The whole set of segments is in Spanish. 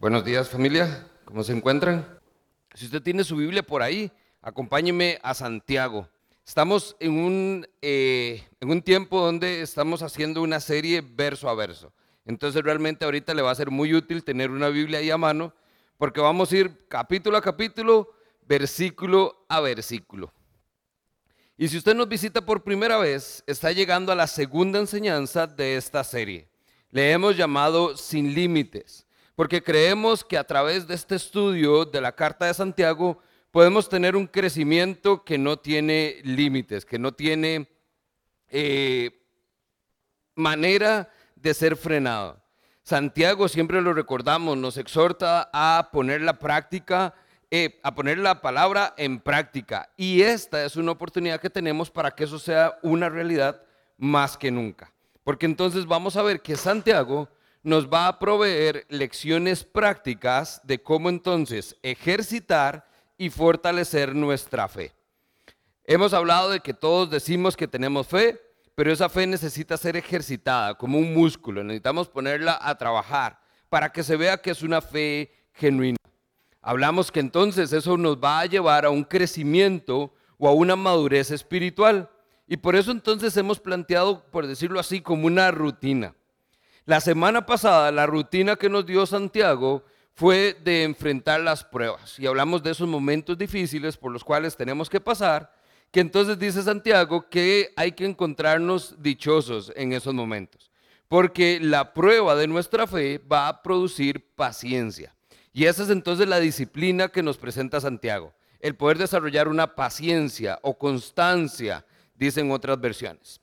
Buenos días familia, ¿cómo se encuentran? Si usted tiene su Biblia por ahí, acompáñeme a Santiago. Estamos en un, eh, en un tiempo donde estamos haciendo una serie verso a verso. Entonces realmente ahorita le va a ser muy útil tener una Biblia ahí a mano porque vamos a ir capítulo a capítulo, versículo a versículo. Y si usted nos visita por primera vez, está llegando a la segunda enseñanza de esta serie. Le hemos llamado Sin Límites porque creemos que a través de este estudio de la Carta de Santiago podemos tener un crecimiento que no tiene límites, que no tiene eh, manera de ser frenado. Santiago, siempre lo recordamos, nos exhorta a poner la práctica, eh, a poner la palabra en práctica. Y esta es una oportunidad que tenemos para que eso sea una realidad más que nunca. Porque entonces vamos a ver que Santiago nos va a proveer lecciones prácticas de cómo entonces ejercitar y fortalecer nuestra fe. Hemos hablado de que todos decimos que tenemos fe, pero esa fe necesita ser ejercitada como un músculo. Necesitamos ponerla a trabajar para que se vea que es una fe genuina. Hablamos que entonces eso nos va a llevar a un crecimiento o a una madurez espiritual. Y por eso entonces hemos planteado, por decirlo así, como una rutina. La semana pasada la rutina que nos dio Santiago fue de enfrentar las pruebas y hablamos de esos momentos difíciles por los cuales tenemos que pasar, que entonces dice Santiago que hay que encontrarnos dichosos en esos momentos, porque la prueba de nuestra fe va a producir paciencia. Y esa es entonces la disciplina que nos presenta Santiago, el poder desarrollar una paciencia o constancia, dicen otras versiones.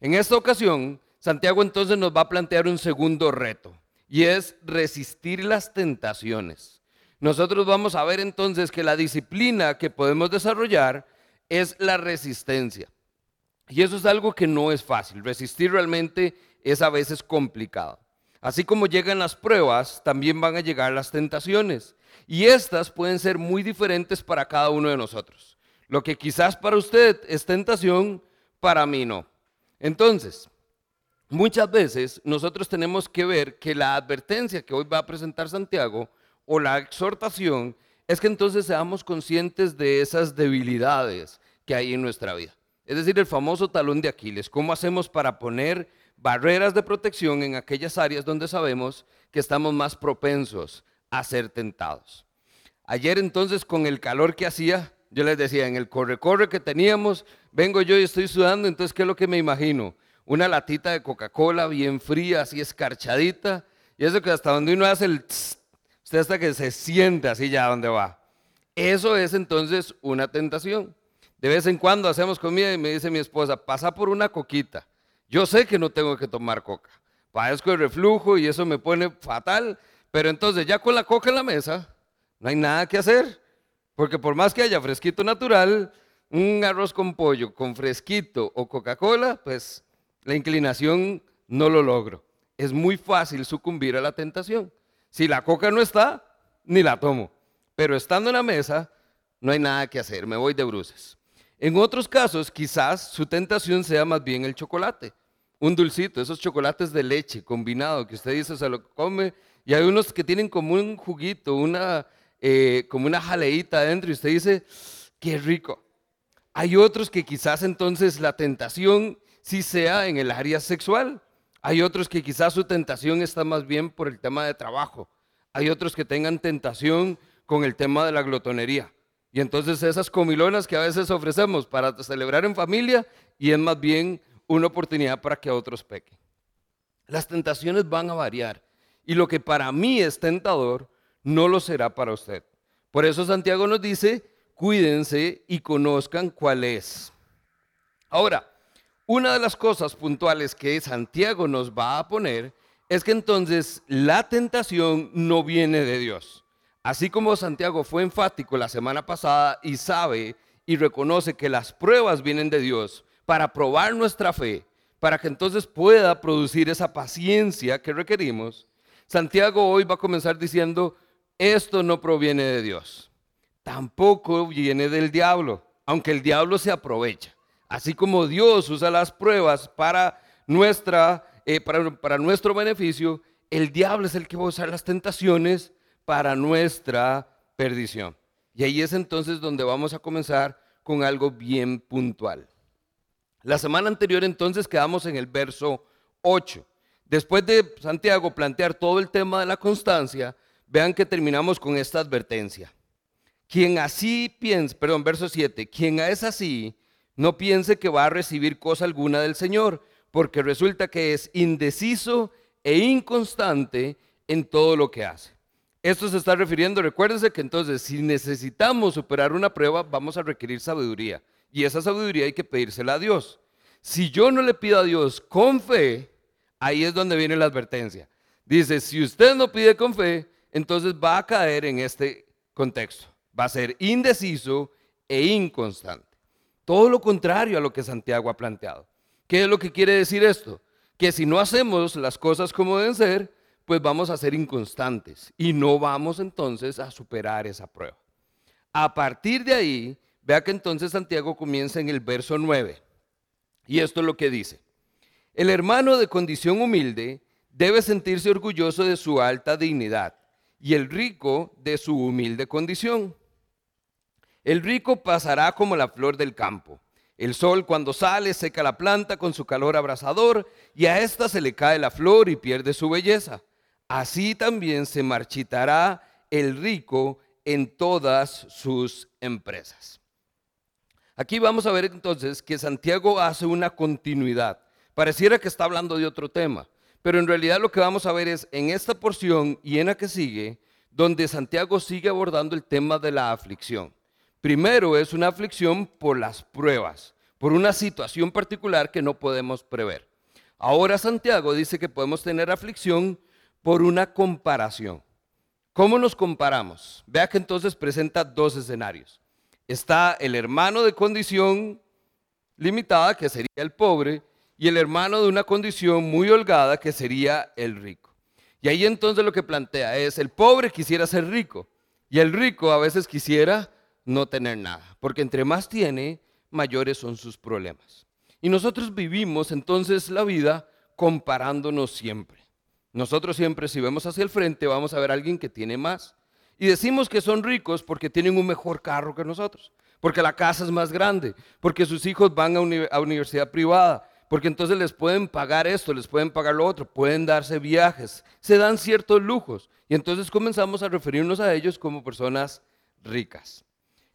En esta ocasión, Santiago entonces nos va a plantear un segundo reto y es resistir las tentaciones. Nosotros vamos a ver entonces que la disciplina que podemos desarrollar es la resistencia. Y eso es algo que no es fácil. Resistir realmente es a veces complicado. Así como llegan las pruebas, también van a llegar las tentaciones. Y estas pueden ser muy diferentes para cada uno de nosotros. Lo que quizás para usted es tentación, para mí no. Entonces, Muchas veces nosotros tenemos que ver que la advertencia que hoy va a presentar Santiago o la exhortación es que entonces seamos conscientes de esas debilidades que hay en nuestra vida. Es decir, el famoso talón de Aquiles. ¿Cómo hacemos para poner barreras de protección en aquellas áreas donde sabemos que estamos más propensos a ser tentados? Ayer entonces con el calor que hacía, yo les decía, en el corre-corre que teníamos, vengo yo y estoy sudando, entonces ¿qué es lo que me imagino? Una latita de Coca-Cola bien fría, así escarchadita, y eso que hasta donde uno hace el tss, usted hasta que se siente así ya donde va. Eso es entonces una tentación. De vez en cuando hacemos comida y me dice mi esposa, pasa por una coquita. Yo sé que no tengo que tomar coca. Padezco el reflujo y eso me pone fatal, pero entonces ya con la coca en la mesa, no hay nada que hacer. Porque por más que haya fresquito natural, un arroz con pollo con fresquito o Coca-Cola, pues la inclinación no lo logro. Es muy fácil sucumbir a la tentación. Si la coca no está, ni la tomo. Pero estando en la mesa, no hay nada que hacer, me voy de bruces. En otros casos, quizás su tentación sea más bien el chocolate, un dulcito, esos chocolates de leche combinado que usted dice se lo come, y hay unos que tienen como un juguito, una, eh, como una jaleita adentro, y usted dice, qué rico. Hay otros que quizás entonces la tentación si sea en el área sexual. Hay otros que quizás su tentación está más bien por el tema de trabajo. Hay otros que tengan tentación con el tema de la glotonería. Y entonces esas comilonas que a veces ofrecemos para celebrar en familia y es más bien una oportunidad para que otros pequen. Las tentaciones van a variar y lo que para mí es tentador no lo será para usted. Por eso Santiago nos dice, cuídense y conozcan cuál es. Ahora, una de las cosas puntuales que Santiago nos va a poner es que entonces la tentación no viene de Dios. Así como Santiago fue enfático la semana pasada y sabe y reconoce que las pruebas vienen de Dios para probar nuestra fe, para que entonces pueda producir esa paciencia que requerimos, Santiago hoy va a comenzar diciendo, esto no proviene de Dios, tampoco viene del diablo, aunque el diablo se aprovecha. Así como Dios usa las pruebas para, nuestra, eh, para, para nuestro beneficio, el diablo es el que va a usar las tentaciones para nuestra perdición. Y ahí es entonces donde vamos a comenzar con algo bien puntual. La semana anterior entonces quedamos en el verso 8. Después de Santiago plantear todo el tema de la constancia, vean que terminamos con esta advertencia. Quien así piensa, perdón, verso 7, quien es así, no piense que va a recibir cosa alguna del Señor, porque resulta que es indeciso e inconstante en todo lo que hace. Esto se está refiriendo, recuérdense que entonces si necesitamos superar una prueba, vamos a requerir sabiduría. Y esa sabiduría hay que pedírsela a Dios. Si yo no le pido a Dios con fe, ahí es donde viene la advertencia. Dice, si usted no pide con fe, entonces va a caer en este contexto. Va a ser indeciso e inconstante. Todo lo contrario a lo que Santiago ha planteado. ¿Qué es lo que quiere decir esto? Que si no hacemos las cosas como deben ser, pues vamos a ser inconstantes y no vamos entonces a superar esa prueba. A partir de ahí, vea que entonces Santiago comienza en el verso 9. Y esto es lo que dice. El hermano de condición humilde debe sentirse orgulloso de su alta dignidad y el rico de su humilde condición. El rico pasará como la flor del campo. El sol cuando sale seca la planta con su calor abrasador y a ésta se le cae la flor y pierde su belleza así también se marchitará el rico en todas sus empresas. Aquí vamos a ver entonces que Santiago hace una continuidad. Pareciera que está hablando de otro tema, pero en realidad lo que vamos a ver es en esta porción y en la que sigue, donde Santiago sigue abordando el tema de la aflicción. Primero es una aflicción por las pruebas, por una situación particular que no podemos prever. Ahora Santiago dice que podemos tener aflicción por una comparación. ¿Cómo nos comparamos? Vea que entonces presenta dos escenarios. Está el hermano de condición limitada, que sería el pobre, y el hermano de una condición muy holgada, que sería el rico. Y ahí entonces lo que plantea es, el pobre quisiera ser rico, y el rico a veces quisiera no tener nada, porque entre más tiene, mayores son sus problemas. Y nosotros vivimos entonces la vida comparándonos siempre. Nosotros siempre si vemos hacia el frente vamos a ver a alguien que tiene más. Y decimos que son ricos porque tienen un mejor carro que nosotros, porque la casa es más grande, porque sus hijos van a, a universidad privada, porque entonces les pueden pagar esto, les pueden pagar lo otro, pueden darse viajes, se dan ciertos lujos. Y entonces comenzamos a referirnos a ellos como personas ricas.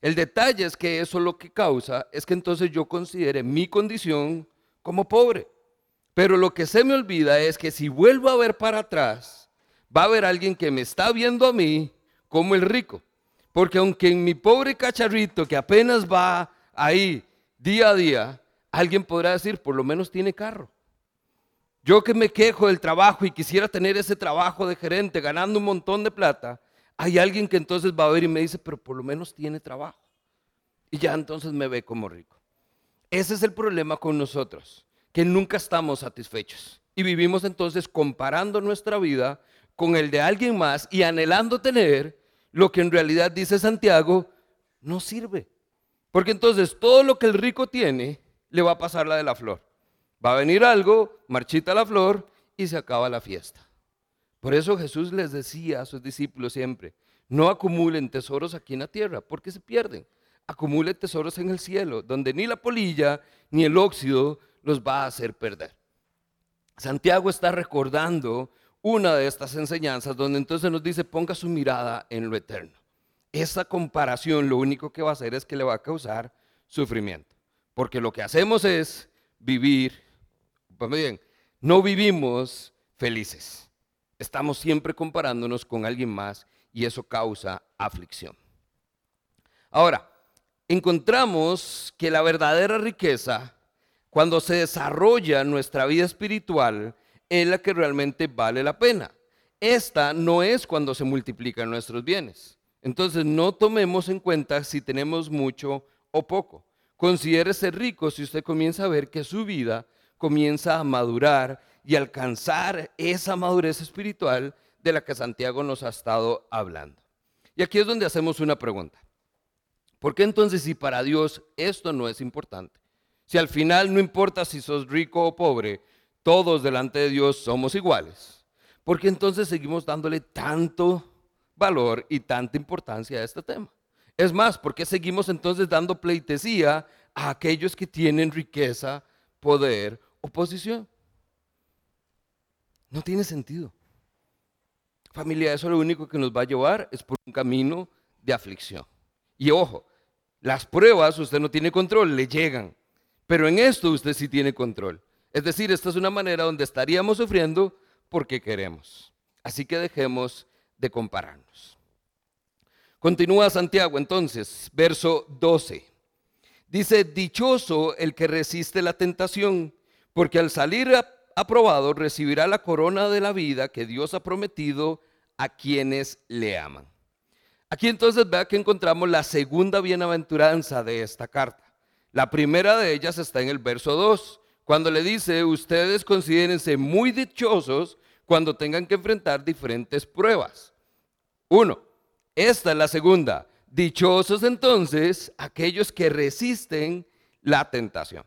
El detalle es que eso lo que causa es que entonces yo considere mi condición como pobre. Pero lo que se me olvida es que si vuelvo a ver para atrás, va a haber alguien que me está viendo a mí como el rico. Porque aunque en mi pobre cacharrito que apenas va ahí día a día, alguien podrá decir, por lo menos tiene carro. Yo que me quejo del trabajo y quisiera tener ese trabajo de gerente ganando un montón de plata, hay alguien que entonces va a ver y me dice, pero por lo menos tiene trabajo. Y ya entonces me ve como rico. Ese es el problema con nosotros que nunca estamos satisfechos. Y vivimos entonces comparando nuestra vida con el de alguien más y anhelando tener lo que en realidad dice Santiago no sirve. Porque entonces todo lo que el rico tiene le va a pasar la de la flor. Va a venir algo, marchita la flor y se acaba la fiesta. Por eso Jesús les decía a sus discípulos siempre, no acumulen tesoros aquí en la tierra, porque se pierden. Acumulen tesoros en el cielo, donde ni la polilla ni el óxido los va a hacer perder. Santiago está recordando una de estas enseñanzas donde entonces nos dice ponga su mirada en lo eterno. Esa comparación lo único que va a hacer es que le va a causar sufrimiento. Porque lo que hacemos es vivir, bien, no vivimos felices. Estamos siempre comparándonos con alguien más y eso causa aflicción. Ahora, encontramos que la verdadera riqueza cuando se desarrolla nuestra vida espiritual, es la que realmente vale la pena. Esta no es cuando se multiplican nuestros bienes. Entonces no tomemos en cuenta si tenemos mucho o poco. Considere ser rico si usted comienza a ver que su vida comienza a madurar y alcanzar esa madurez espiritual de la que Santiago nos ha estado hablando. Y aquí es donde hacemos una pregunta. ¿Por qué entonces si para Dios esto no es importante? Si al final no importa si sos rico o pobre, todos delante de Dios somos iguales. Porque entonces seguimos dándole tanto valor y tanta importancia a este tema. Es más, ¿por qué seguimos entonces dando pleitesía a aquellos que tienen riqueza, poder o posición? No tiene sentido. Familia, eso lo único que nos va a llevar es por un camino de aflicción. Y ojo, las pruebas usted no tiene control, le llegan. Pero en esto usted sí tiene control. Es decir, esta es una manera donde estaríamos sufriendo porque queremos. Así que dejemos de compararnos. Continúa Santiago entonces, verso 12. Dice, dichoso el que resiste la tentación, porque al salir aprobado recibirá la corona de la vida que Dios ha prometido a quienes le aman. Aquí entonces vea que encontramos la segunda bienaventuranza de esta carta. La primera de ellas está en el verso 2, cuando le dice, ustedes considérense muy dichosos cuando tengan que enfrentar diferentes pruebas. Uno, esta es la segunda. Dichosos entonces aquellos que resisten la tentación.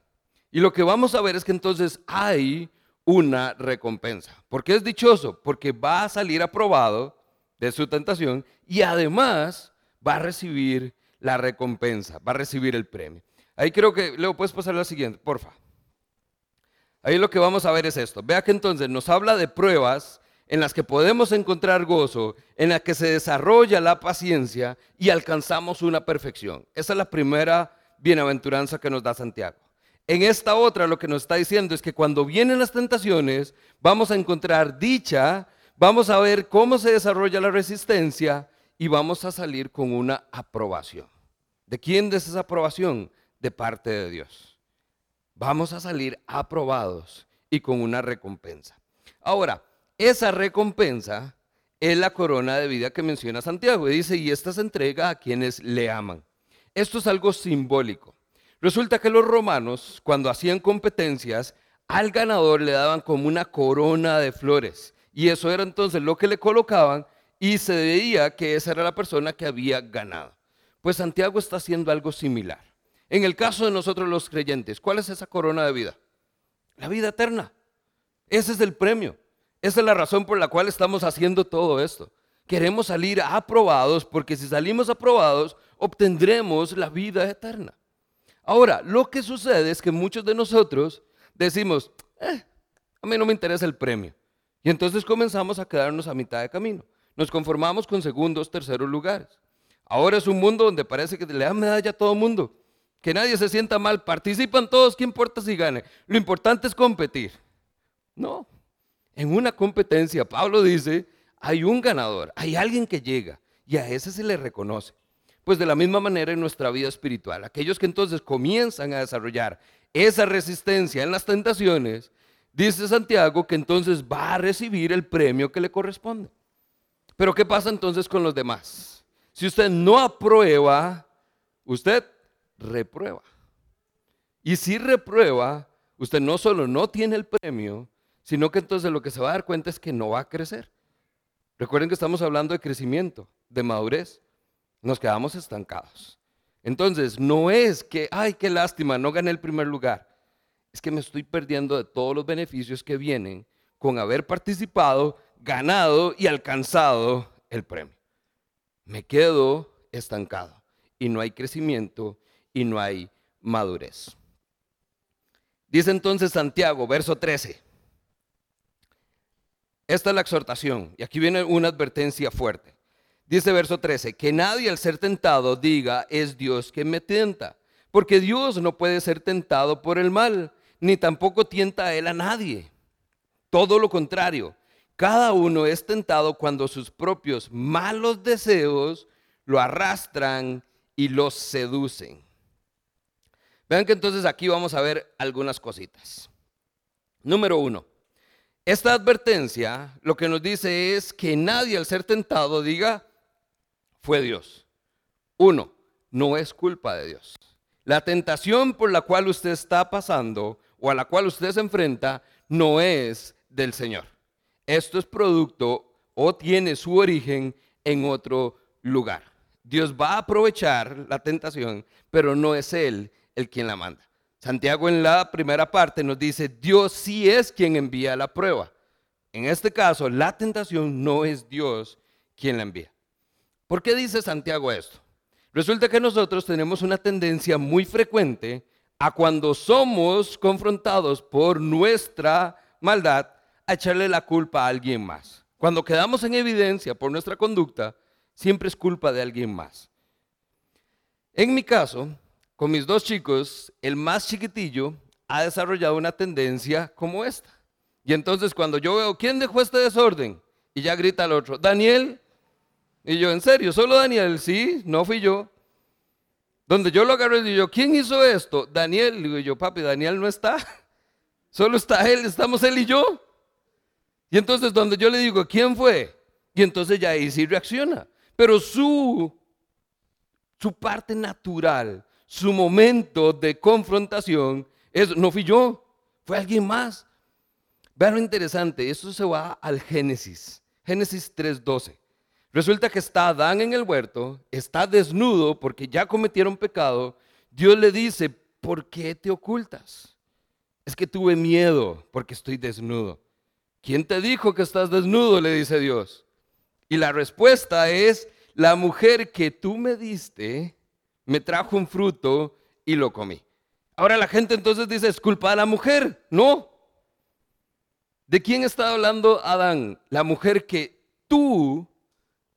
Y lo que vamos a ver es que entonces hay una recompensa. ¿Por qué es dichoso? Porque va a salir aprobado de su tentación y además va a recibir la recompensa, va a recibir el premio. Ahí creo que, luego puedes pasar la siguiente, porfa. Ahí lo que vamos a ver es esto. Vea que entonces nos habla de pruebas en las que podemos encontrar gozo, en las que se desarrolla la paciencia y alcanzamos una perfección. Esa es la primera bienaventuranza que nos da Santiago. En esta otra lo que nos está diciendo es que cuando vienen las tentaciones vamos a encontrar dicha, vamos a ver cómo se desarrolla la resistencia y vamos a salir con una aprobación. ¿De quién es esa aprobación? De parte de Dios vamos a salir aprobados y con una recompensa. Ahora, esa recompensa es la corona de vida que menciona Santiago. Y dice, y esta se entrega a quienes le aman. Esto es algo simbólico. Resulta que los romanos, cuando hacían competencias, al ganador le daban como una corona de flores. Y eso era entonces lo que le colocaban y se veía que esa era la persona que había ganado. Pues Santiago está haciendo algo similar. En el caso de nosotros los creyentes, ¿cuál es esa corona de vida? La vida eterna. Ese es el premio. Esa es la razón por la cual estamos haciendo todo esto. Queremos salir aprobados porque si salimos aprobados obtendremos la vida eterna. Ahora, lo que sucede es que muchos de nosotros decimos, eh, a mí no me interesa el premio. Y entonces comenzamos a quedarnos a mitad de camino. Nos conformamos con segundos, terceros lugares. Ahora es un mundo donde parece que le dan medalla a todo mundo que nadie se sienta mal, participan todos, ¿qué importa si gane? Lo importante es competir. No, en una competencia, Pablo dice, hay un ganador, hay alguien que llega y a ese se le reconoce. Pues de la misma manera en nuestra vida espiritual, aquellos que entonces comienzan a desarrollar esa resistencia en las tentaciones, dice Santiago que entonces va a recibir el premio que le corresponde. Pero ¿qué pasa entonces con los demás? Si usted no aprueba, usted reprueba. Y si reprueba, usted no solo no tiene el premio, sino que entonces lo que se va a dar cuenta es que no va a crecer. Recuerden que estamos hablando de crecimiento, de madurez. Nos quedamos estancados. Entonces, no es que, ay, qué lástima, no gané el primer lugar. Es que me estoy perdiendo de todos los beneficios que vienen con haber participado, ganado y alcanzado el premio. Me quedo estancado y no hay crecimiento y no hay madurez. Dice entonces Santiago, verso 13. Esta es la exhortación y aquí viene una advertencia fuerte. Dice verso 13, que nadie al ser tentado diga, es Dios que me tenta, porque Dios no puede ser tentado por el mal, ni tampoco tienta a él a nadie. Todo lo contrario, cada uno es tentado cuando sus propios malos deseos lo arrastran y los seducen. Vean que entonces aquí vamos a ver algunas cositas. Número uno, esta advertencia lo que nos dice es que nadie al ser tentado diga, fue Dios. Uno, no es culpa de Dios. La tentación por la cual usted está pasando o a la cual usted se enfrenta no es del Señor. Esto es producto o tiene su origen en otro lugar. Dios va a aprovechar la tentación, pero no es Él el quien la manda. Santiago en la primera parte nos dice, Dios sí es quien envía la prueba. En este caso, la tentación no es Dios quien la envía. ¿Por qué dice Santiago esto? Resulta que nosotros tenemos una tendencia muy frecuente a cuando somos confrontados por nuestra maldad, a echarle la culpa a alguien más. Cuando quedamos en evidencia por nuestra conducta, siempre es culpa de alguien más. En mi caso, con mis dos chicos, el más chiquitillo ha desarrollado una tendencia como esta. Y entonces cuando yo veo, ¿quién dejó este desorden? Y ya grita el otro, Daniel. Y yo, ¿en serio? ¿Solo Daniel? Sí, no fui yo. Donde yo lo agarré y digo, ¿quién hizo esto? Daniel. Y yo, papi, Daniel no está. Solo está él, estamos él y yo. Y entonces donde yo le digo, ¿quién fue? Y entonces ya ahí sí reacciona. Pero su, su parte natural, su momento de confrontación es, no fui yo, fue alguien más. Vean lo interesante, esto se va al Génesis, Génesis 3.12. Resulta que está Adán en el huerto, está desnudo porque ya cometieron pecado. Dios le dice, ¿por qué te ocultas? Es que tuve miedo porque estoy desnudo. ¿Quién te dijo que estás desnudo? Le dice Dios. Y la respuesta es, la mujer que tú me diste me trajo un fruto y lo comí. Ahora la gente entonces dice, es culpa de la mujer. No. ¿De quién está hablando Adán? La mujer que tú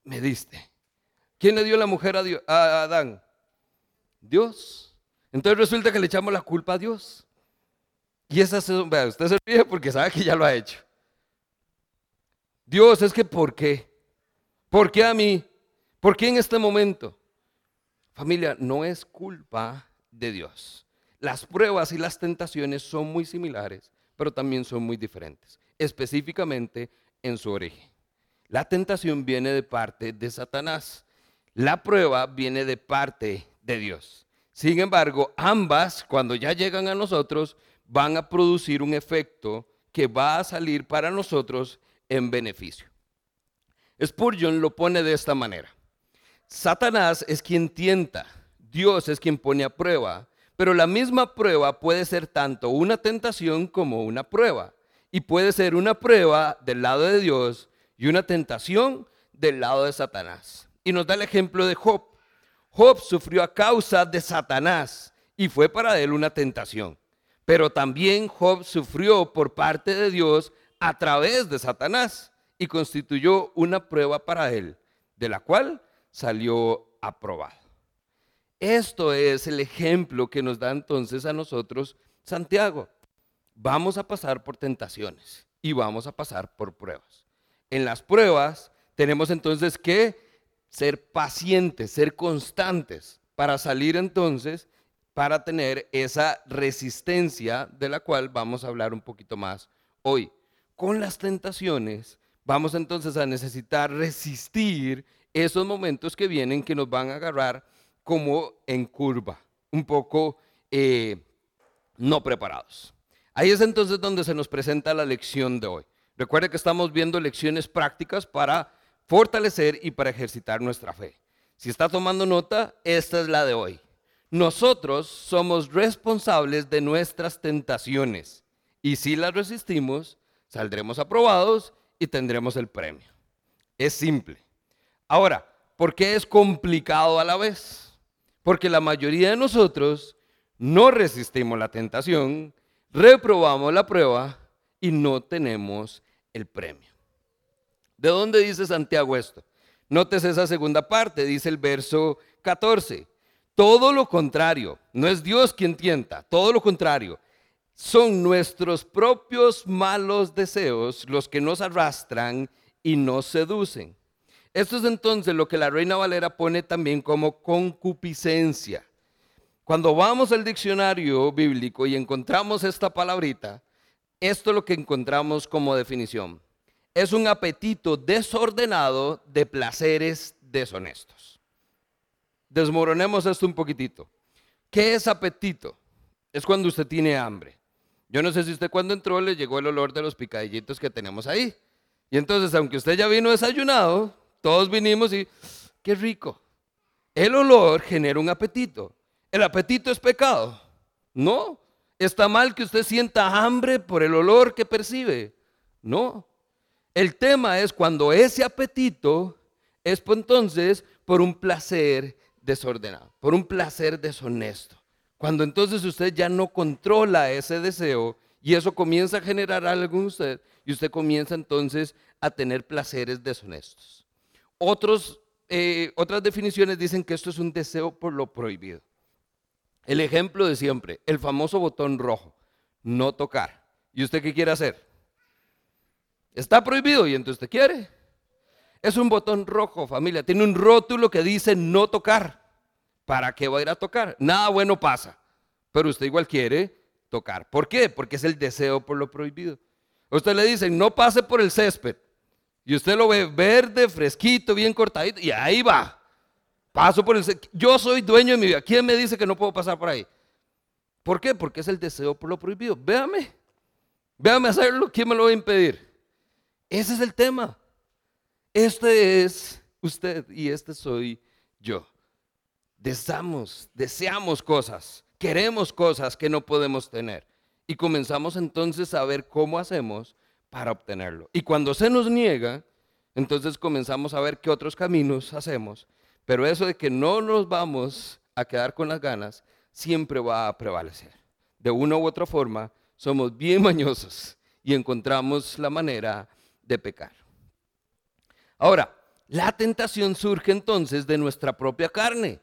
me diste. ¿Quién le dio la mujer a, Adán? Dios. Entonces resulta que le echamos la culpa a Dios. Y esa vea, usted se ríe porque sabe que ya lo ha hecho. Dios, es que ¿por qué? ¿Por qué a mí? ¿Por qué en este momento? Familia, no es culpa de Dios. Las pruebas y las tentaciones son muy similares, pero también son muy diferentes, específicamente en su origen. La tentación viene de parte de Satanás. La prueba viene de parte de Dios. Sin embargo, ambas, cuando ya llegan a nosotros, van a producir un efecto que va a salir para nosotros en beneficio. Spurgeon lo pone de esta manera. Satanás es quien tienta, Dios es quien pone a prueba, pero la misma prueba puede ser tanto una tentación como una prueba. Y puede ser una prueba del lado de Dios y una tentación del lado de Satanás. Y nos da el ejemplo de Job. Job sufrió a causa de Satanás y fue para él una tentación. Pero también Job sufrió por parte de Dios a través de Satanás y constituyó una prueba para él, de la cual salió aprobado. Esto es el ejemplo que nos da entonces a nosotros Santiago. Vamos a pasar por tentaciones y vamos a pasar por pruebas. En las pruebas tenemos entonces que ser pacientes, ser constantes para salir entonces, para tener esa resistencia de la cual vamos a hablar un poquito más hoy con las tentaciones, vamos entonces a necesitar resistir esos momentos que vienen que nos van a agarrar como en curva, un poco eh, no preparados. Ahí es entonces donde se nos presenta la lección de hoy. Recuerde que estamos viendo lecciones prácticas para fortalecer y para ejercitar nuestra fe. Si está tomando nota, esta es la de hoy. Nosotros somos responsables de nuestras tentaciones y si las resistimos, saldremos aprobados y tendremos el premio. Es simple. Ahora, ¿por qué es complicado a la vez? Porque la mayoría de nosotros no resistimos la tentación, reprobamos la prueba y no tenemos el premio. ¿De dónde dice Santiago esto? Nótese esa segunda parte, dice el verso 14. Todo lo contrario, no es Dios quien tienta, todo lo contrario son nuestros propios malos deseos los que nos arrastran y nos seducen. Esto es entonces lo que la Reina Valera pone también como concupiscencia. Cuando vamos al diccionario bíblico y encontramos esta palabrita, esto es lo que encontramos como definición. Es un apetito desordenado de placeres deshonestos. Desmoronemos esto un poquitito. ¿Qué es apetito? Es cuando usted tiene hambre. Yo no sé si usted cuando entró le llegó el olor de los picadillitos que tenemos ahí. Y entonces, aunque usted ya vino desayunado, todos vinimos y, qué rico. El olor genera un apetito. ¿El apetito es pecado? No. ¿Está mal que usted sienta hambre por el olor que percibe? No. El tema es cuando ese apetito es por entonces por un placer desordenado, por un placer deshonesto. Cuando entonces usted ya no controla ese deseo y eso comienza a generar algo en usted y usted comienza entonces a tener placeres deshonestos. Otros, eh, otras definiciones dicen que esto es un deseo por lo prohibido. El ejemplo de siempre, el famoso botón rojo, no tocar. ¿Y usted qué quiere hacer? Está prohibido y entonces usted quiere. Es un botón rojo, familia. Tiene un rótulo que dice no tocar. ¿Para qué va a ir a tocar? Nada bueno pasa. Pero usted igual quiere tocar. ¿Por qué? Porque es el deseo por lo prohibido. Usted le dice, no pase por el césped. Y usted lo ve verde, fresquito, bien cortadito. Y ahí va. Paso por el. Yo soy dueño de mi vida. ¿Quién me dice que no puedo pasar por ahí? ¿Por qué? Porque es el deseo por lo prohibido. Véame. Véame hacerlo. ¿Quién me lo va a impedir? Ese es el tema. Este es usted y este soy yo. Deseamos, deseamos cosas, queremos cosas que no podemos tener. Y comenzamos entonces a ver cómo hacemos para obtenerlo. Y cuando se nos niega, entonces comenzamos a ver qué otros caminos hacemos. Pero eso de que no nos vamos a quedar con las ganas, siempre va a prevalecer. De una u otra forma, somos bien mañosos y encontramos la manera de pecar. Ahora, la tentación surge entonces de nuestra propia carne.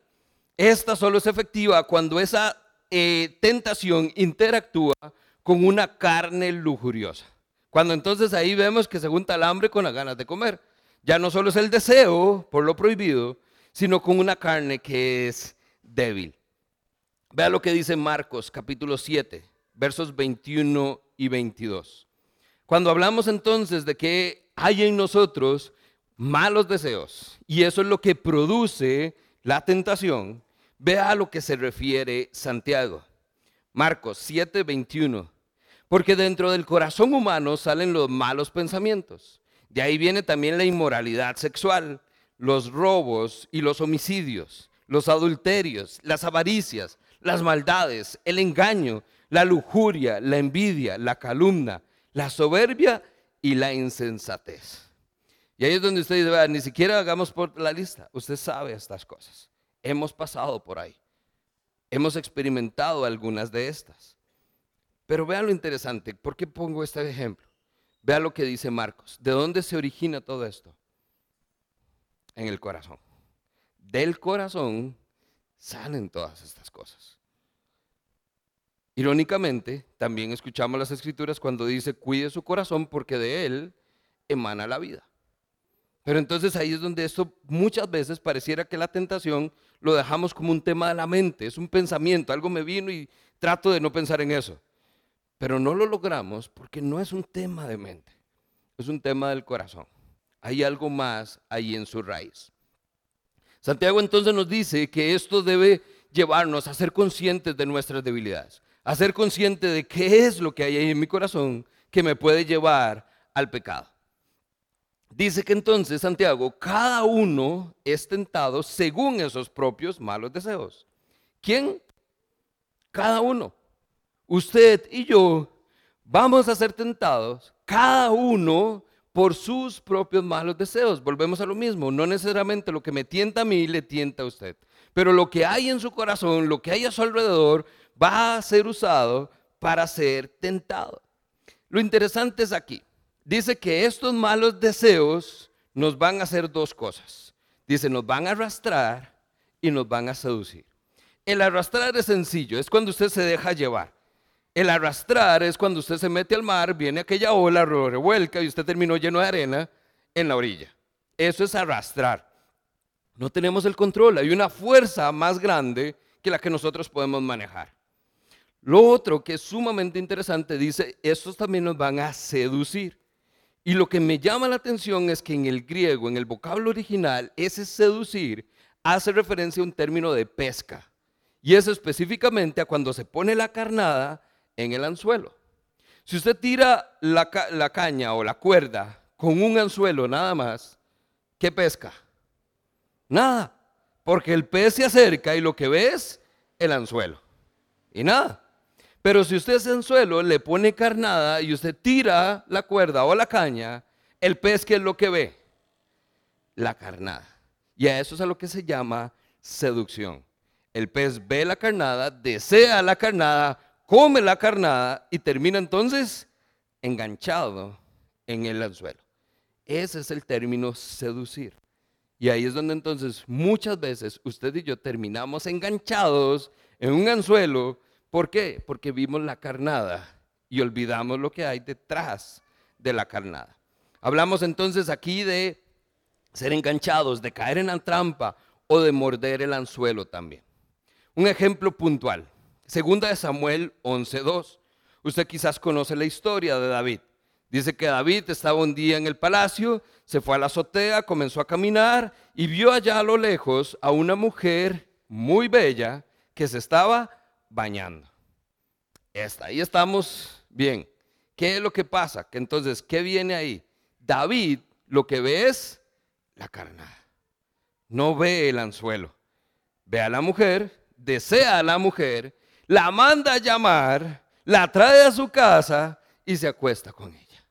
Esta solo es efectiva cuando esa eh, tentación interactúa con una carne lujuriosa. Cuando entonces ahí vemos que se junta el hambre con las ganas de comer. Ya no solo es el deseo por lo prohibido, sino con una carne que es débil. Vea lo que dice Marcos capítulo 7, versos 21 y 22. Cuando hablamos entonces de que hay en nosotros malos deseos y eso es lo que produce la tentación, vea a lo que se refiere Santiago. Marcos 7, 21. Porque dentro del corazón humano salen los malos pensamientos. De ahí viene también la inmoralidad sexual, los robos y los homicidios, los adulterios, las avaricias, las maldades, el engaño, la lujuria, la envidia, la calumnia, la soberbia y la insensatez. Y ahí es donde usted dice, ni siquiera hagamos por la lista. Usted sabe estas cosas. Hemos pasado por ahí. Hemos experimentado algunas de estas. Pero vean lo interesante. ¿Por qué pongo este ejemplo? Vean lo que dice Marcos. ¿De dónde se origina todo esto? En el corazón. Del corazón salen todas estas cosas. Irónicamente, también escuchamos las escrituras cuando dice, cuide su corazón porque de él emana la vida. Pero entonces ahí es donde esto muchas veces pareciera que la tentación lo dejamos como un tema de la mente, es un pensamiento, algo me vino y trato de no pensar en eso. Pero no lo logramos porque no es un tema de mente, es un tema del corazón. Hay algo más ahí en su raíz. Santiago entonces nos dice que esto debe llevarnos a ser conscientes de nuestras debilidades, a ser conscientes de qué es lo que hay ahí en mi corazón que me puede llevar al pecado. Dice que entonces Santiago, cada uno es tentado según esos propios malos deseos. ¿Quién? Cada uno. Usted y yo vamos a ser tentados, cada uno por sus propios malos deseos. Volvemos a lo mismo, no necesariamente lo que me tienta a mí le tienta a usted, pero lo que hay en su corazón, lo que hay a su alrededor, va a ser usado para ser tentado. Lo interesante es aquí dice que estos malos deseos nos van a hacer dos cosas. Dice, nos van a arrastrar y nos van a seducir. El arrastrar es sencillo, es cuando usted se deja llevar. El arrastrar es cuando usted se mete al mar, viene aquella ola, lo revuelca y usted terminó lleno de arena en la orilla. Eso es arrastrar. No tenemos el control, hay una fuerza más grande que la que nosotros podemos manejar. Lo otro que es sumamente interesante dice, estos también nos van a seducir. Y lo que me llama la atención es que en el griego, en el vocablo original, ese seducir hace referencia a un término de pesca. Y es específicamente a cuando se pone la carnada en el anzuelo. Si usted tira la, caña o la cuerda con un anzuelo nada más, ¿qué pesca? Nada, porque el pez se acerca y lo que ve es el anzuelo. Y nada. Pero si usted en suelo le pone carnada y usted tira la cuerda o la caña, el pez, ¿qué es lo que ve? La carnada. Y a eso es a lo que se llama seducción. El pez ve la carnada, desea la carnada, come la carnada y termina entonces enganchado en el anzuelo. Ese es el término seducir. Y ahí es donde entonces muchas veces usted y yo terminamos enganchados en un anzuelo. ¿Por qué? Porque vimos la carnada y olvidamos lo que hay detrás de la carnada. Hablamos entonces aquí de ser enganchados, de caer en la trampa o de morder el anzuelo también. Un ejemplo puntual. Segunda de Samuel 11.2. Usted quizás conoce la historia de David. Dice que David estaba un día en el palacio, se fue a la azotea, comenzó a caminar y vio allá a lo lejos a una mujer muy bella que se estaba bañando. Ahí estamos bien. ¿Qué es lo que pasa? Que entonces, ¿qué viene ahí? David lo que ve es la carnada. No ve el anzuelo. Ve a la mujer, desea a la mujer, la manda a llamar, la trae a su casa y se acuesta con ella.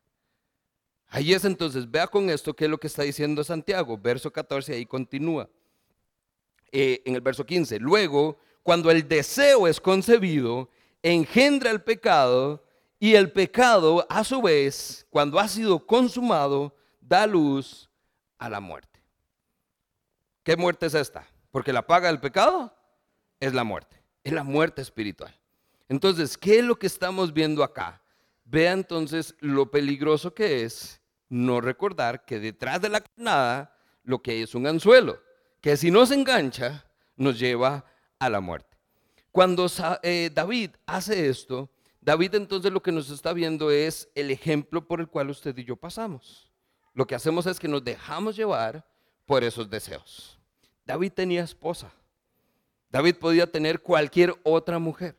Ahí es entonces, vea con esto qué es lo que está diciendo Santiago, verso 14, ahí continúa. Eh, en el verso 15, luego, cuando el deseo es concebido, engendra el pecado y el pecado, a su vez, cuando ha sido consumado, da luz a la muerte. ¿Qué muerte es esta? Porque la paga del pecado es la muerte, es la muerte espiritual. Entonces, ¿qué es lo que estamos viendo acá? Vea entonces lo peligroso que es no recordar que detrás de la carnada lo que es un anzuelo, que si no se engancha nos lleva a la muerte. Cuando eh, David hace esto, David entonces lo que nos está viendo es el ejemplo por el cual usted y yo pasamos. Lo que hacemos es que nos dejamos llevar por esos deseos. David tenía esposa. David podía tener cualquier otra mujer,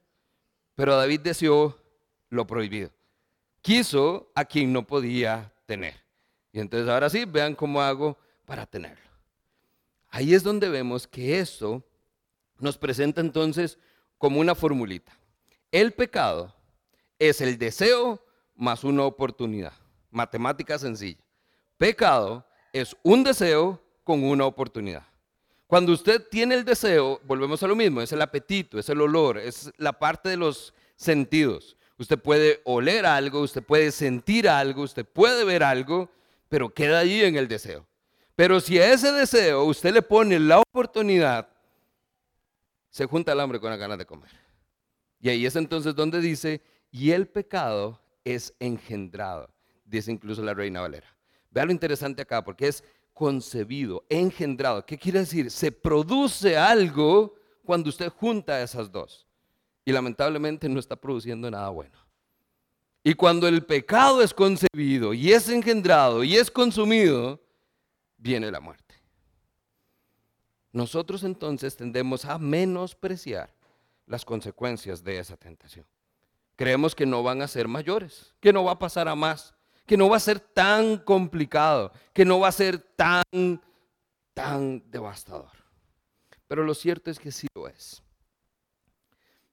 pero David deseó lo prohibido. Quiso a quien no podía tener. Y entonces ahora sí, vean cómo hago para tenerlo. Ahí es donde vemos que esto nos presenta entonces como una formulita. El pecado es el deseo más una oportunidad. Matemática sencilla. Pecado es un deseo con una oportunidad. Cuando usted tiene el deseo, volvemos a lo mismo, es el apetito, es el olor, es la parte de los sentidos. Usted puede oler algo, usted puede sentir algo, usted puede ver algo, pero queda allí en el deseo. Pero si a ese deseo usted le pone la oportunidad, se junta el hambre con la ganas de comer. Y ahí es entonces donde dice, y el pecado es engendrado, dice incluso la reina Valera. Vea lo interesante acá, porque es concebido, engendrado. ¿Qué quiere decir? Se produce algo cuando usted junta esas dos. Y lamentablemente no está produciendo nada bueno. Y cuando el pecado es concebido y es engendrado y es consumido, viene la muerte. Nosotros entonces tendemos a menospreciar las consecuencias de esa tentación. Creemos que no van a ser mayores, que no va a pasar a más, que no va a ser tan complicado, que no va a ser tan, tan devastador. Pero lo cierto es que sí lo es.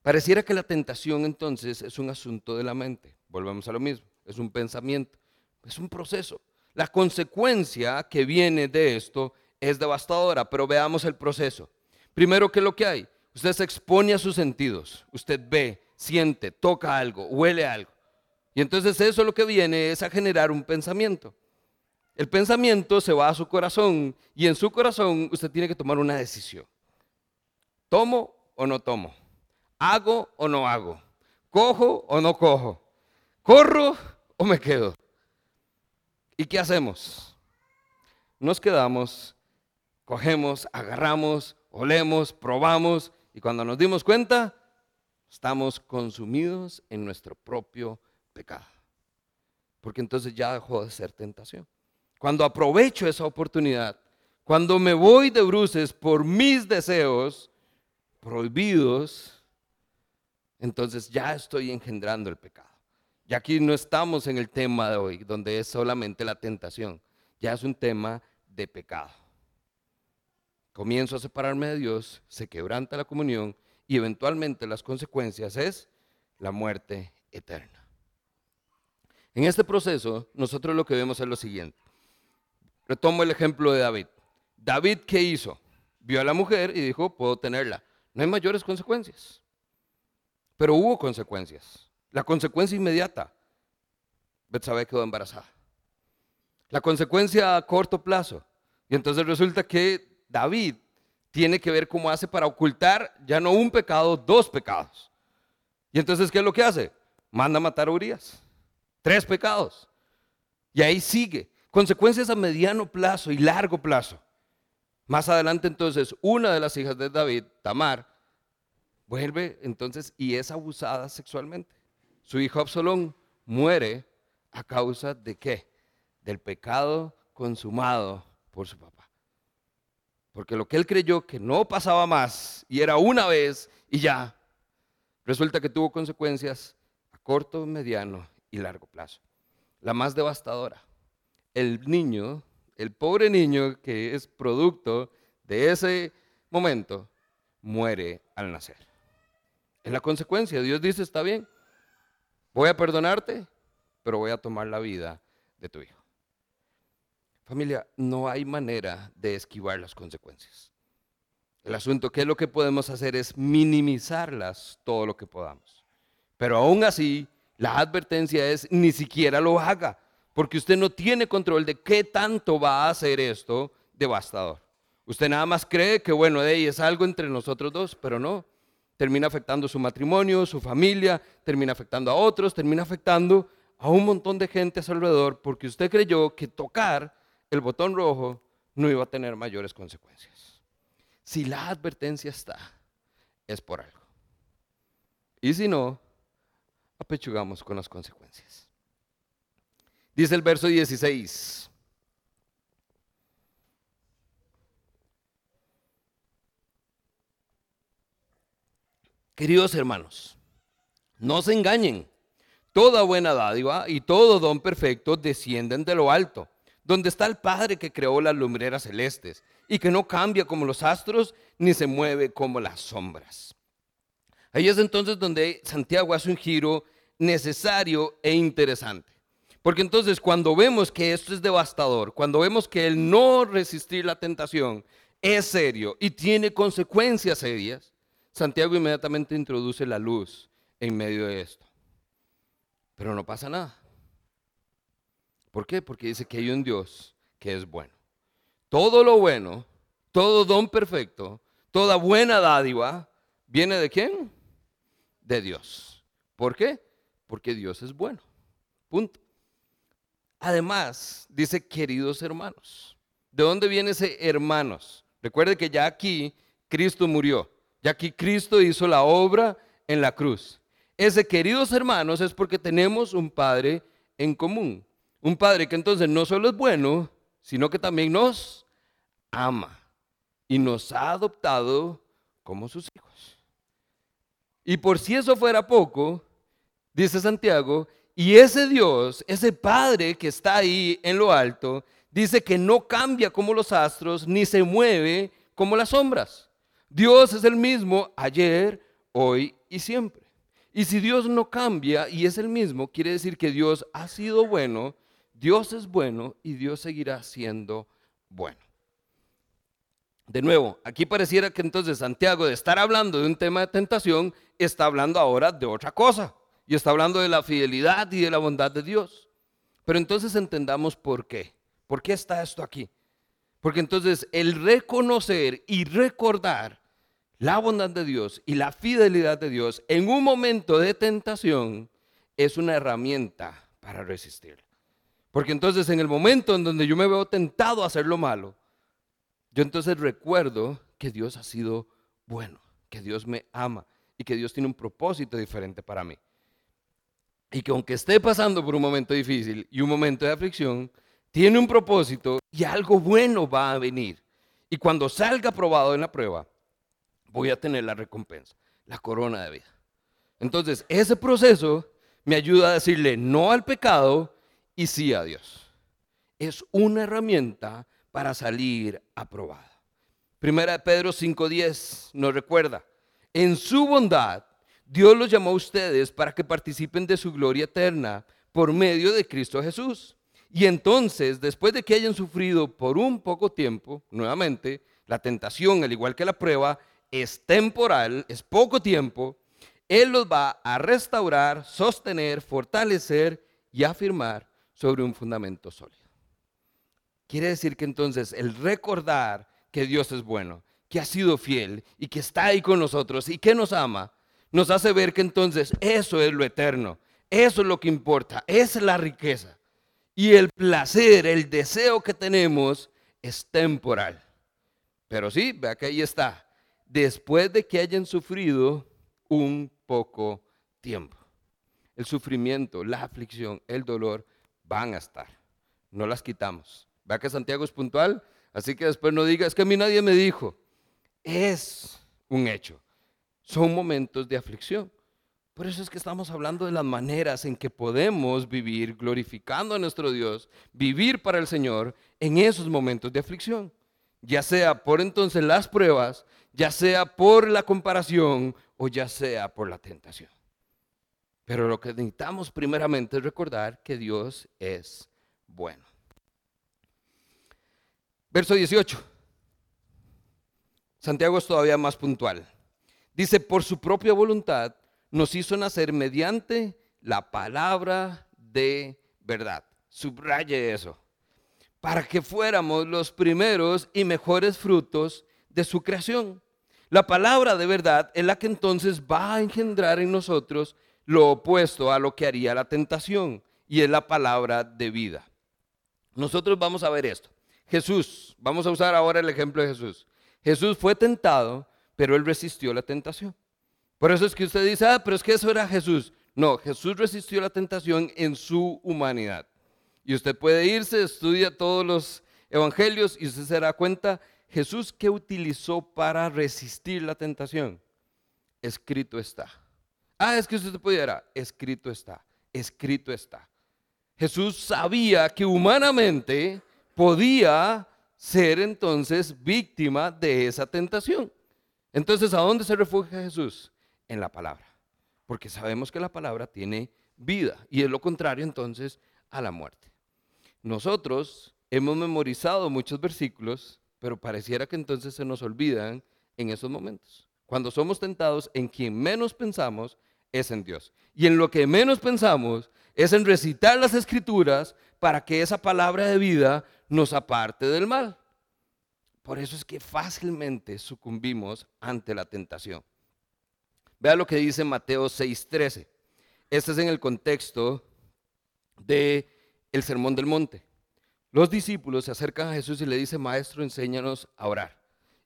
Pareciera que la tentación entonces es un asunto de la mente. Volvemos a lo mismo, es un pensamiento, es un proceso. La consecuencia que viene de esto es devastadora, pero veamos el proceso. Primero, ¿qué es lo que hay? Usted se expone a sus sentidos, usted ve, siente, toca algo, huele algo. Y entonces eso lo que viene es a generar un pensamiento. El pensamiento se va a su corazón y en su corazón usted tiene que tomar una decisión. ¿Tomo o no tomo? ¿Hago o no hago? ¿Cojo o no cojo? ¿Corro o me quedo? ¿Y qué hacemos? Nos quedamos, cogemos, agarramos, olemos, probamos y cuando nos dimos cuenta, estamos consumidos en nuestro propio pecado. Porque entonces ya dejó de ser tentación. Cuando aprovecho esa oportunidad, cuando me voy de bruces por mis deseos prohibidos, entonces ya estoy engendrando el pecado. Y aquí no estamos en el tema de hoy, donde es solamente la tentación. Ya es un tema de pecado. Comienzo a separarme de Dios, se quebranta la comunión y eventualmente las consecuencias es la muerte eterna. En este proceso, nosotros lo que vemos es lo siguiente. Retomo el ejemplo de David. David, ¿qué hizo? Vio a la mujer y dijo, puedo tenerla. No hay mayores consecuencias. Pero hubo consecuencias. La consecuencia inmediata, Betsabé quedó embarazada. La consecuencia a corto plazo. Y entonces resulta que David tiene que ver cómo hace para ocultar ya no un pecado, dos pecados. Y entonces, ¿qué es lo que hace? Manda a matar a Urias. Tres pecados. Y ahí sigue. Consecuencias a mediano plazo y largo plazo. Más adelante entonces, una de las hijas de David, Tamar, vuelve entonces y es abusada sexualmente. Su hijo Absalón muere a causa de qué? Del pecado consumado por su papá. Porque lo que él creyó que no pasaba más y era una vez y ya, resulta que tuvo consecuencias a corto, mediano y largo plazo. La más devastadora. El niño, el pobre niño que es producto de ese momento, muere al nacer. En la consecuencia, Dios dice, está bien, voy a perdonarte, pero voy a tomar la vida de tu hijo. Familia, no hay manera de esquivar las consecuencias. El asunto, ¿qué es lo que podemos hacer? Es minimizarlas todo lo que podamos. Pero aún así, la advertencia es ni siquiera lo haga, porque usted no tiene control de qué tanto va a hacer esto devastador. Usted nada más cree que, bueno, de ahí es algo entre nosotros dos, pero no termina afectando su matrimonio, su familia, termina afectando a otros, termina afectando a un montón de gente a su alrededor porque usted creyó que tocar el botón rojo no iba a tener mayores consecuencias. Si la advertencia está, es por algo. Y si no, apechugamos con las consecuencias. Dice el verso 16. Queridos hermanos, no se engañen. Toda buena dádiva y todo don perfecto descienden de lo alto, donde está el Padre que creó las lumbreras celestes y que no cambia como los astros ni se mueve como las sombras. Ahí es entonces donde Santiago hace un giro necesario e interesante. Porque entonces cuando vemos que esto es devastador, cuando vemos que el no resistir la tentación es serio y tiene consecuencias serias, Santiago inmediatamente introduce la luz en medio de esto. Pero no pasa nada. ¿Por qué? Porque dice que hay un Dios que es bueno. Todo lo bueno, todo don perfecto, toda buena dádiva, ¿viene de quién? De Dios. ¿Por qué? Porque Dios es bueno. Punto. Además, dice queridos hermanos. ¿De dónde viene ese hermanos? Recuerde que ya aquí Cristo murió. Ya aquí Cristo hizo la obra en la cruz. Ese, queridos hermanos, es porque tenemos un Padre en común. Un Padre que entonces no solo es bueno, sino que también nos ama y nos ha adoptado como sus hijos. Y por si eso fuera poco, dice Santiago, y ese Dios, ese Padre que está ahí en lo alto, dice que no cambia como los astros, ni se mueve como las sombras. Dios es el mismo ayer, hoy y siempre. Y si Dios no cambia y es el mismo, quiere decir que Dios ha sido bueno, Dios es bueno y Dios seguirá siendo bueno. De nuevo, aquí pareciera que entonces Santiago de estar hablando de un tema de tentación, está hablando ahora de otra cosa. Y está hablando de la fidelidad y de la bondad de Dios. Pero entonces entendamos por qué. ¿Por qué está esto aquí? Porque entonces el reconocer y recordar la bondad de Dios y la fidelidad de Dios en un momento de tentación es una herramienta para resistir. Porque entonces en el momento en donde yo me veo tentado a hacer lo malo, yo entonces recuerdo que Dios ha sido bueno, que Dios me ama y que Dios tiene un propósito diferente para mí. Y que aunque esté pasando por un momento difícil y un momento de aflicción, tiene un propósito y algo bueno va a venir. Y cuando salga probado en la prueba, voy a tener la recompensa, la corona de vida. Entonces, ese proceso me ayuda a decirle no al pecado y sí a Dios. Es una herramienta para salir aprobada. Primera de Pedro 5:10 nos recuerda, en su bondad Dios los llamó a ustedes para que participen de su gloria eterna por medio de Cristo Jesús. Y entonces, después de que hayan sufrido por un poco tiempo, nuevamente, la tentación, al igual que la prueba, es temporal, es poco tiempo, Él los va a restaurar, sostener, fortalecer y afirmar sobre un fundamento sólido. Quiere decir que entonces el recordar que Dios es bueno, que ha sido fiel y que está ahí con nosotros y que nos ama, nos hace ver que entonces eso es lo eterno, eso es lo que importa, es la riqueza. Y el placer, el deseo que tenemos es temporal. Pero sí, vea que ahí está. Después de que hayan sufrido un poco tiempo. El sufrimiento, la aflicción, el dolor van a estar. No las quitamos. Vea que Santiago es puntual, así que después no diga, es que a mí nadie me dijo. Es un hecho. Son momentos de aflicción. Por eso es que estamos hablando de las maneras en que podemos vivir glorificando a nuestro Dios, vivir para el Señor en esos momentos de aflicción. Ya sea por entonces las pruebas, ya sea por la comparación o ya sea por la tentación. Pero lo que necesitamos primeramente es recordar que Dios es bueno. Verso 18. Santiago es todavía más puntual. Dice, por su propia voluntad nos hizo nacer mediante la palabra de verdad. Subraye eso. Para que fuéramos los primeros y mejores frutos de su creación. La palabra de verdad es la que entonces va a engendrar en nosotros lo opuesto a lo que haría la tentación y es la palabra de vida. Nosotros vamos a ver esto. Jesús, vamos a usar ahora el ejemplo de Jesús. Jesús fue tentado, pero él resistió la tentación. Por eso es que usted dice, ah, pero es que eso era Jesús. No, Jesús resistió la tentación en su humanidad. Y usted puede irse, estudia todos los evangelios y usted se dará cuenta, Jesús ¿qué utilizó para resistir la tentación. Escrito está. Ah, es que usted pudiera, escrito está, escrito está. Jesús sabía que humanamente podía ser entonces víctima de esa tentación. Entonces, ¿a dónde se refugia Jesús? en la palabra, porque sabemos que la palabra tiene vida y es lo contrario entonces a la muerte. Nosotros hemos memorizado muchos versículos, pero pareciera que entonces se nos olvidan en esos momentos. Cuando somos tentados, en quien menos pensamos es en Dios. Y en lo que menos pensamos es en recitar las escrituras para que esa palabra de vida nos aparte del mal. Por eso es que fácilmente sucumbimos ante la tentación. Vea lo que dice Mateo 6:13. Este es en el contexto de el Sermón del Monte. Los discípulos se acercan a Jesús y le dicen, Maestro, enséñanos a orar.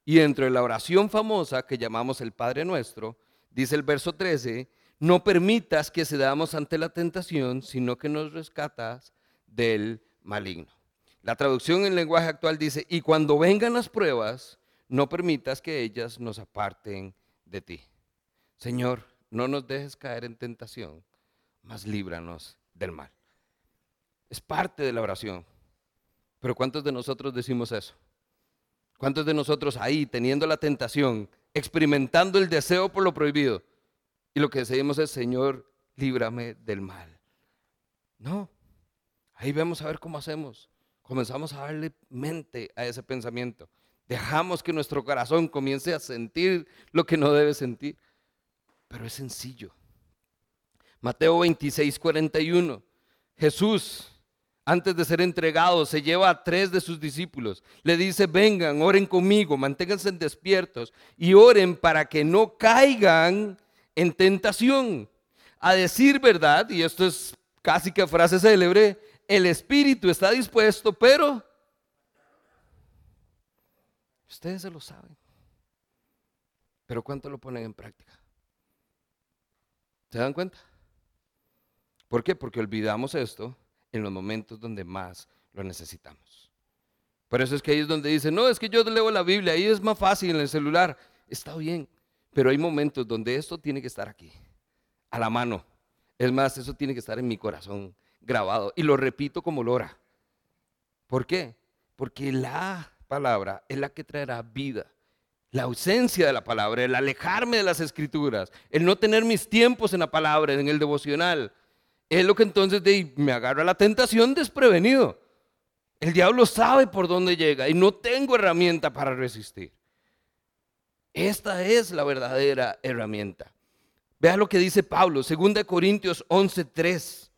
Y dentro de la oración famosa que llamamos el Padre Nuestro, dice el verso 13, no permitas que cedamos ante la tentación, sino que nos rescatas del maligno. La traducción en lenguaje actual dice, y cuando vengan las pruebas, no permitas que ellas nos aparten de ti. Señor, no nos dejes caer en tentación, mas líbranos del mal. Es parte de la oración. Pero ¿cuántos de nosotros decimos eso? ¿Cuántos de nosotros ahí, teniendo la tentación, experimentando el deseo por lo prohibido, y lo que decimos es, Señor, líbrame del mal? No. Ahí vemos a ver cómo hacemos. Comenzamos a darle mente a ese pensamiento. Dejamos que nuestro corazón comience a sentir lo que no debe sentir pero es sencillo. Mateo 26, 41. Jesús, antes de ser entregado, se lleva a tres de sus discípulos. Le dice, vengan, oren conmigo, manténganse despiertos y oren para que no caigan en tentación. A decir verdad, y esto es casi que frase célebre, el espíritu está dispuesto, pero ustedes se lo saben. Pero ¿cuánto lo ponen en práctica? ¿Se dan cuenta? ¿Por qué? Porque olvidamos esto en los momentos donde más lo necesitamos. Por eso es que ahí es donde dicen, no, es que yo leo la Biblia, ahí es más fácil en el celular. Está bien, pero hay momentos donde esto tiene que estar aquí, a la mano. Es más, eso tiene que estar en mi corazón grabado. Y lo repito como lora. ¿Por qué? Porque la palabra es la que traerá vida la ausencia de la palabra, el alejarme de las escrituras, el no tener mis tiempos en la palabra, en el devocional, es lo que entonces me agarra la tentación desprevenido. El diablo sabe por dónde llega y no tengo herramienta para resistir. Esta es la verdadera herramienta. Vea lo que dice Pablo, 2 Corintios 11:3.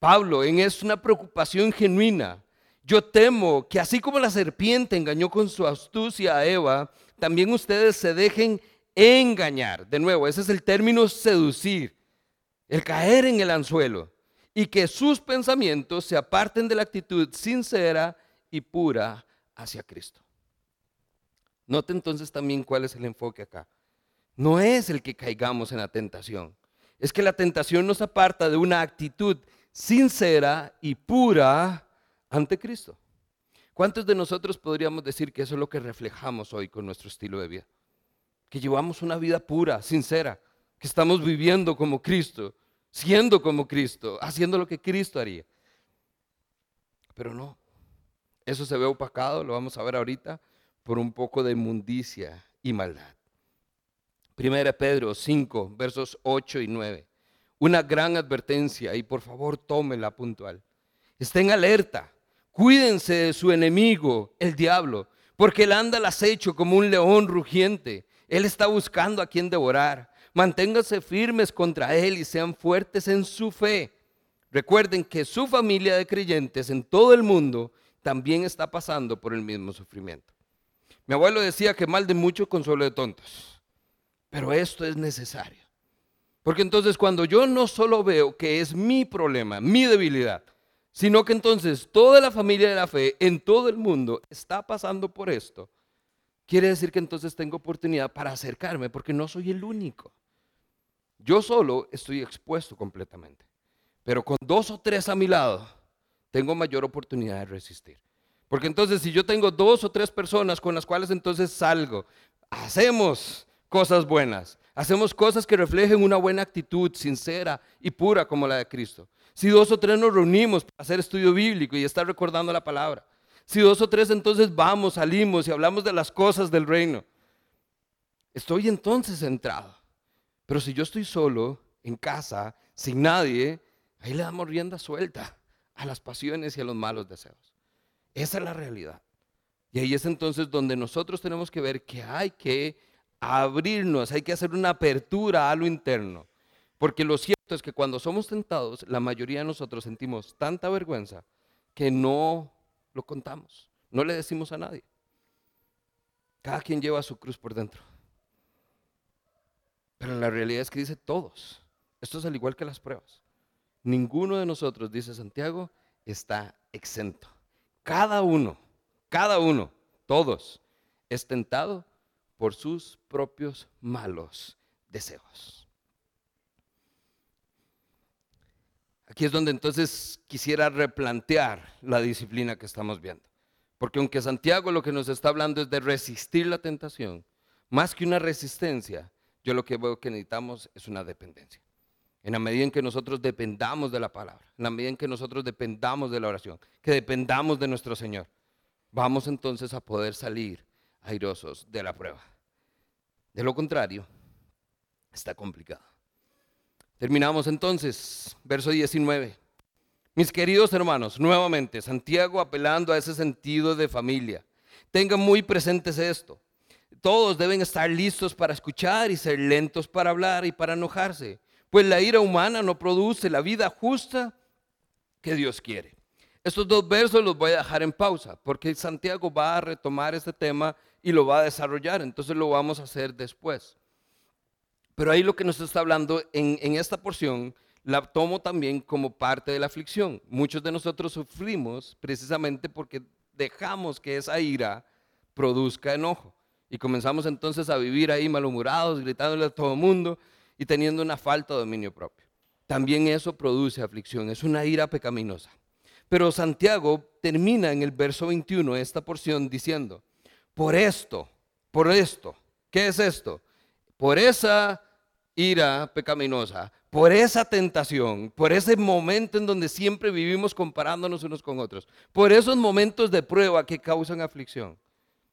Pablo, en es una preocupación genuina. Yo temo que así como la serpiente engañó con su astucia a Eva, también ustedes se dejen engañar. De nuevo, ese es el término seducir, el caer en el anzuelo. Y que sus pensamientos se aparten de la actitud sincera y pura hacia Cristo. Note entonces también cuál es el enfoque acá. No es el que caigamos en la tentación. Es que la tentación nos aparta de una actitud sincera y pura ante Cristo. ¿Cuántos de nosotros podríamos decir que eso es lo que reflejamos hoy con nuestro estilo de vida? Que llevamos una vida pura, sincera, que estamos viviendo como Cristo, siendo como Cristo, haciendo lo que Cristo haría. Pero no, eso se ve opacado, lo vamos a ver ahorita, por un poco de inmundicia y maldad. Primera Pedro 5, versos 8 y 9. Una gran advertencia y por favor tómela puntual. Estén alerta, cuídense de su enemigo, el diablo, porque él anda al acecho como un león rugiente. Él está buscando a quien devorar. Manténganse firmes contra él y sean fuertes en su fe. Recuerden que su familia de creyentes en todo el mundo también está pasando por el mismo sufrimiento. Mi abuelo decía que mal de mucho consuelo de tontos. Pero esto es necesario. Porque entonces cuando yo no solo veo que es mi problema, mi debilidad, sino que entonces toda la familia de la fe en todo el mundo está pasando por esto, quiere decir que entonces tengo oportunidad para acercarme porque no soy el único. Yo solo estoy expuesto completamente. Pero con dos o tres a mi lado, tengo mayor oportunidad de resistir. Porque entonces si yo tengo dos o tres personas con las cuales entonces salgo, hacemos cosas buenas, hacemos cosas que reflejen una buena actitud sincera y pura como la de Cristo. Si dos o tres nos reunimos para hacer estudio bíblico y estar recordando la palabra. Si dos o tres entonces vamos, salimos y hablamos de las cosas del reino. Estoy entonces centrado. Pero si yo estoy solo, en casa, sin nadie, ahí le damos rienda suelta a las pasiones y a los malos deseos. Esa es la realidad. Y ahí es entonces donde nosotros tenemos que ver que hay que abrirnos, hay que hacer una apertura a lo interno. Porque lo cierto es que cuando somos tentados, la mayoría de nosotros sentimos tanta vergüenza que no lo contamos, no le decimos a nadie. Cada quien lleva su cruz por dentro. Pero la realidad es que dice todos. Esto es al igual que las pruebas. Ninguno de nosotros, dice Santiago, está exento. Cada uno, cada uno, todos, es tentado por sus propios malos deseos. Aquí es donde entonces quisiera replantear la disciplina que estamos viendo. Porque aunque Santiago lo que nos está hablando es de resistir la tentación, más que una resistencia, yo lo que veo que necesitamos es una dependencia. En la medida en que nosotros dependamos de la palabra, en la medida en que nosotros dependamos de la oración, que dependamos de nuestro Señor, vamos entonces a poder salir airosos de la prueba. De lo contrario, está complicado. Terminamos entonces, verso 19. Mis queridos hermanos, nuevamente, Santiago apelando a ese sentido de familia. Tengan muy presentes esto. Todos deben estar listos para escuchar y ser lentos para hablar y para enojarse pues la ira humana no produce la vida justa que Dios quiere. Estos dos versos los voy a dejar en pausa, porque Santiago va a retomar este tema y lo va a desarrollar, entonces lo vamos a hacer después. Pero ahí lo que nos está hablando en, esta porción, la tomo también como parte de la aflicción. Muchos de nosotros sufrimos precisamente porque dejamos que esa ira produzca enojo. Y comenzamos entonces a vivir ahí malhumorados, gritándole a todo el mundo y teniendo una falta de dominio propio. También eso produce aflicción, es una ira pecaminosa. Pero Santiago termina en el verso 21 esta porción diciendo, por esto, por esto, ¿qué es esto? Por esa ira pecaminosa, por esa tentación, por ese momento en donde siempre vivimos comparándonos unos con otros, por esos momentos de prueba que causan aflicción.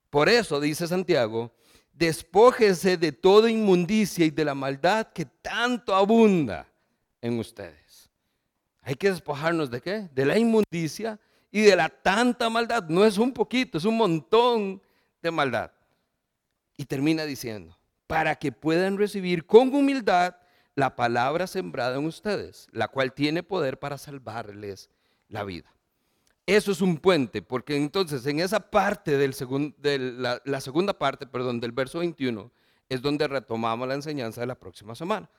Por eso, dice Santiago, despójese de toda inmundicia y de la maldad que tanto abunda en ustedes. Hay que despojarnos de qué? De la inmundicia y de la tanta maldad. No es un poquito, es un montón maldad. Y termina diciendo, para que puedan recibir con humildad la palabra sembrada en ustedes, la cual tiene poder para salvarles la vida. Eso es un puente, porque entonces en esa parte del de la, la, segunda parte, perdón, del verso 21, es donde retomamos la enseñanza de la próxima semana.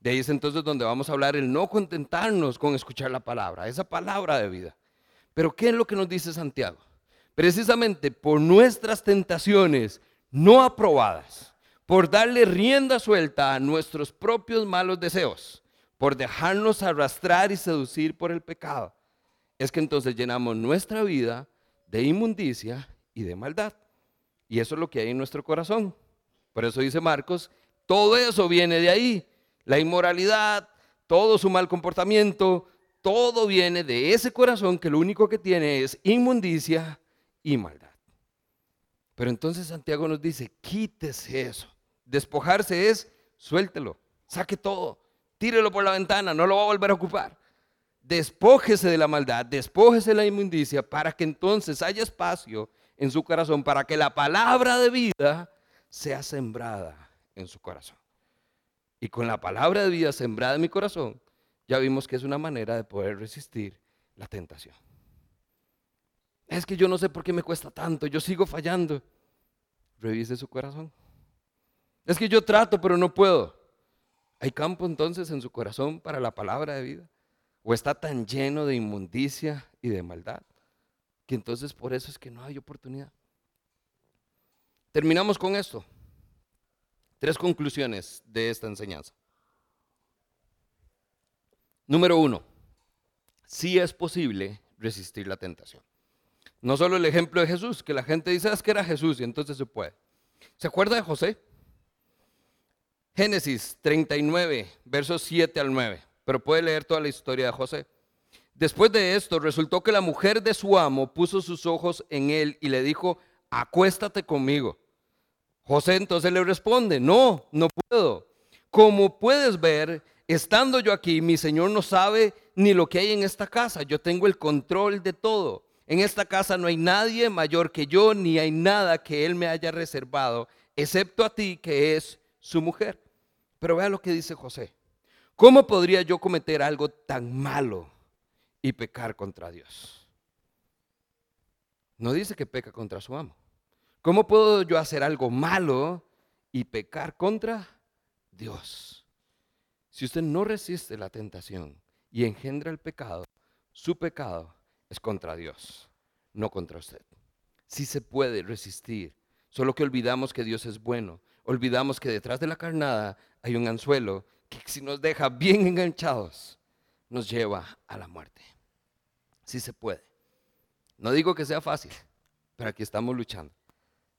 De ahí es entonces donde vamos a hablar el no contentarnos con escuchar la palabra, esa palabra de vida. Pero ¿qué es lo que nos dice Santiago? Precisamente por nuestras tentaciones no aprobadas, por darle rienda suelta a nuestros propios malos deseos, por dejarnos arrastrar y seducir por el pecado, es que entonces llenamos nuestra vida de inmundicia y de maldad. Y eso es lo que hay en nuestro corazón. Por eso dice Marcos, todo eso viene de ahí. La inmoralidad, todo su mal comportamiento, todo viene de ese corazón que lo único que tiene es inmundicia y maldad. Pero entonces Santiago nos dice, quítese eso. Despojarse es, suéltelo, saque todo, tírelo por la ventana, no lo va a volver a ocupar. Despójese de la maldad, despójese de la inmundicia para que entonces haya espacio en su corazón, para que la palabra de vida sea sembrada en su corazón. Y con la palabra de vida sembrada en mi corazón, ya vimos que es una manera de poder resistir la tentación. Es que yo no sé por qué me cuesta tanto, yo sigo fallando. Revise su corazón. Es que yo trato, pero no puedo. ¿Hay campo entonces en su corazón para la palabra de vida? ¿O está tan lleno de inmundicia y de maldad? Que entonces por eso es que no hay oportunidad. Terminamos con esto. Tres conclusiones de esta enseñanza. Número uno, sí es posible resistir la tentación. No solo el ejemplo de Jesús, que la gente dice, es que era Jesús y entonces se puede. ¿Se acuerda de José? Génesis 39, versos 7 al 9, pero puede leer toda la historia de José. Después de esto, resultó que la mujer de su amo puso sus ojos en él y le dijo, acuéstate conmigo. José entonces le responde, no, no puedo. Como puedes ver, estando yo aquí, mi Señor no sabe ni lo que hay en esta casa. Yo tengo el control de todo. En esta casa no hay nadie mayor que yo, ni hay nada que Él me haya reservado, excepto a ti, que es su mujer. Pero vea lo que dice José. ¿Cómo podría yo cometer algo tan malo y pecar contra Dios? No dice que peca contra su amo. ¿Cómo puedo yo hacer algo malo y pecar contra Dios? Si usted no resiste la tentación y engendra el pecado, su pecado es contra Dios, no contra usted. Si se puede resistir, solo que olvidamos que Dios es bueno, olvidamos que detrás de la carnada hay un anzuelo que si nos deja bien enganchados, nos lleva a la muerte. Sí se puede. No digo que sea fácil, pero aquí estamos luchando.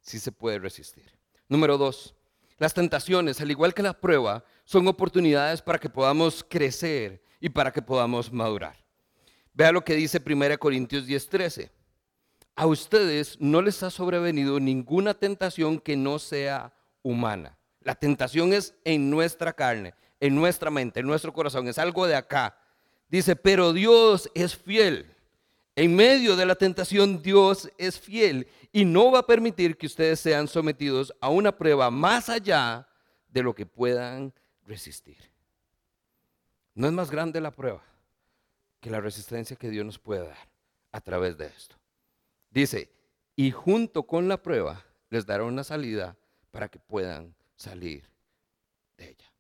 Sí se puede resistir. Número dos, las tentaciones, al igual que la prueba, son oportunidades para que podamos crecer y para que podamos madurar. Vea lo que dice 1 Corintios 10:13. A ustedes no les ha sobrevenido ninguna tentación que no sea humana la tentación es en nuestra carne, en nuestra mente, en nuestro corazón, es algo de acá. Dice, pero Dios es fiel. En medio de la tentación Dios es fiel y no va a permitir que ustedes sean sometidos a una prueba más allá de lo que puedan resistir. No es más grande la prueba que la resistencia que Dios nos puede dar a través de esto. Dice, y junto con la prueba les dará una salida para que puedan salir de ella.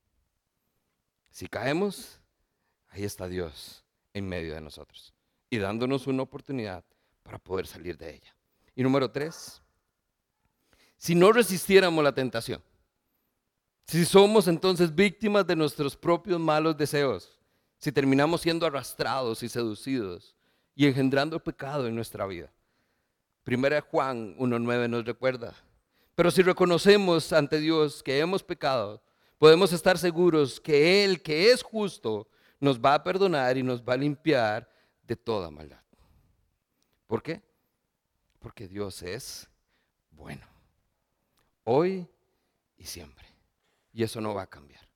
Si caemos, ahí está Dios en medio de nosotros y dándonos una oportunidad para poder salir de ella. Y número tres, si no resistiéramos la tentación, si somos entonces víctimas de nuestros propios malos deseos, si terminamos siendo arrastrados y seducidos y engendrando pecado en nuestra vida. Primera Juan 1.9 nos recuerda, pero si reconocemos ante Dios que hemos pecado, podemos estar seguros que Él, que es justo, nos va a perdonar y nos va a limpiar de toda maldad. ¿Por qué? Porque Dios es bueno. Hoy y siempre. Y eso no va a cambiar.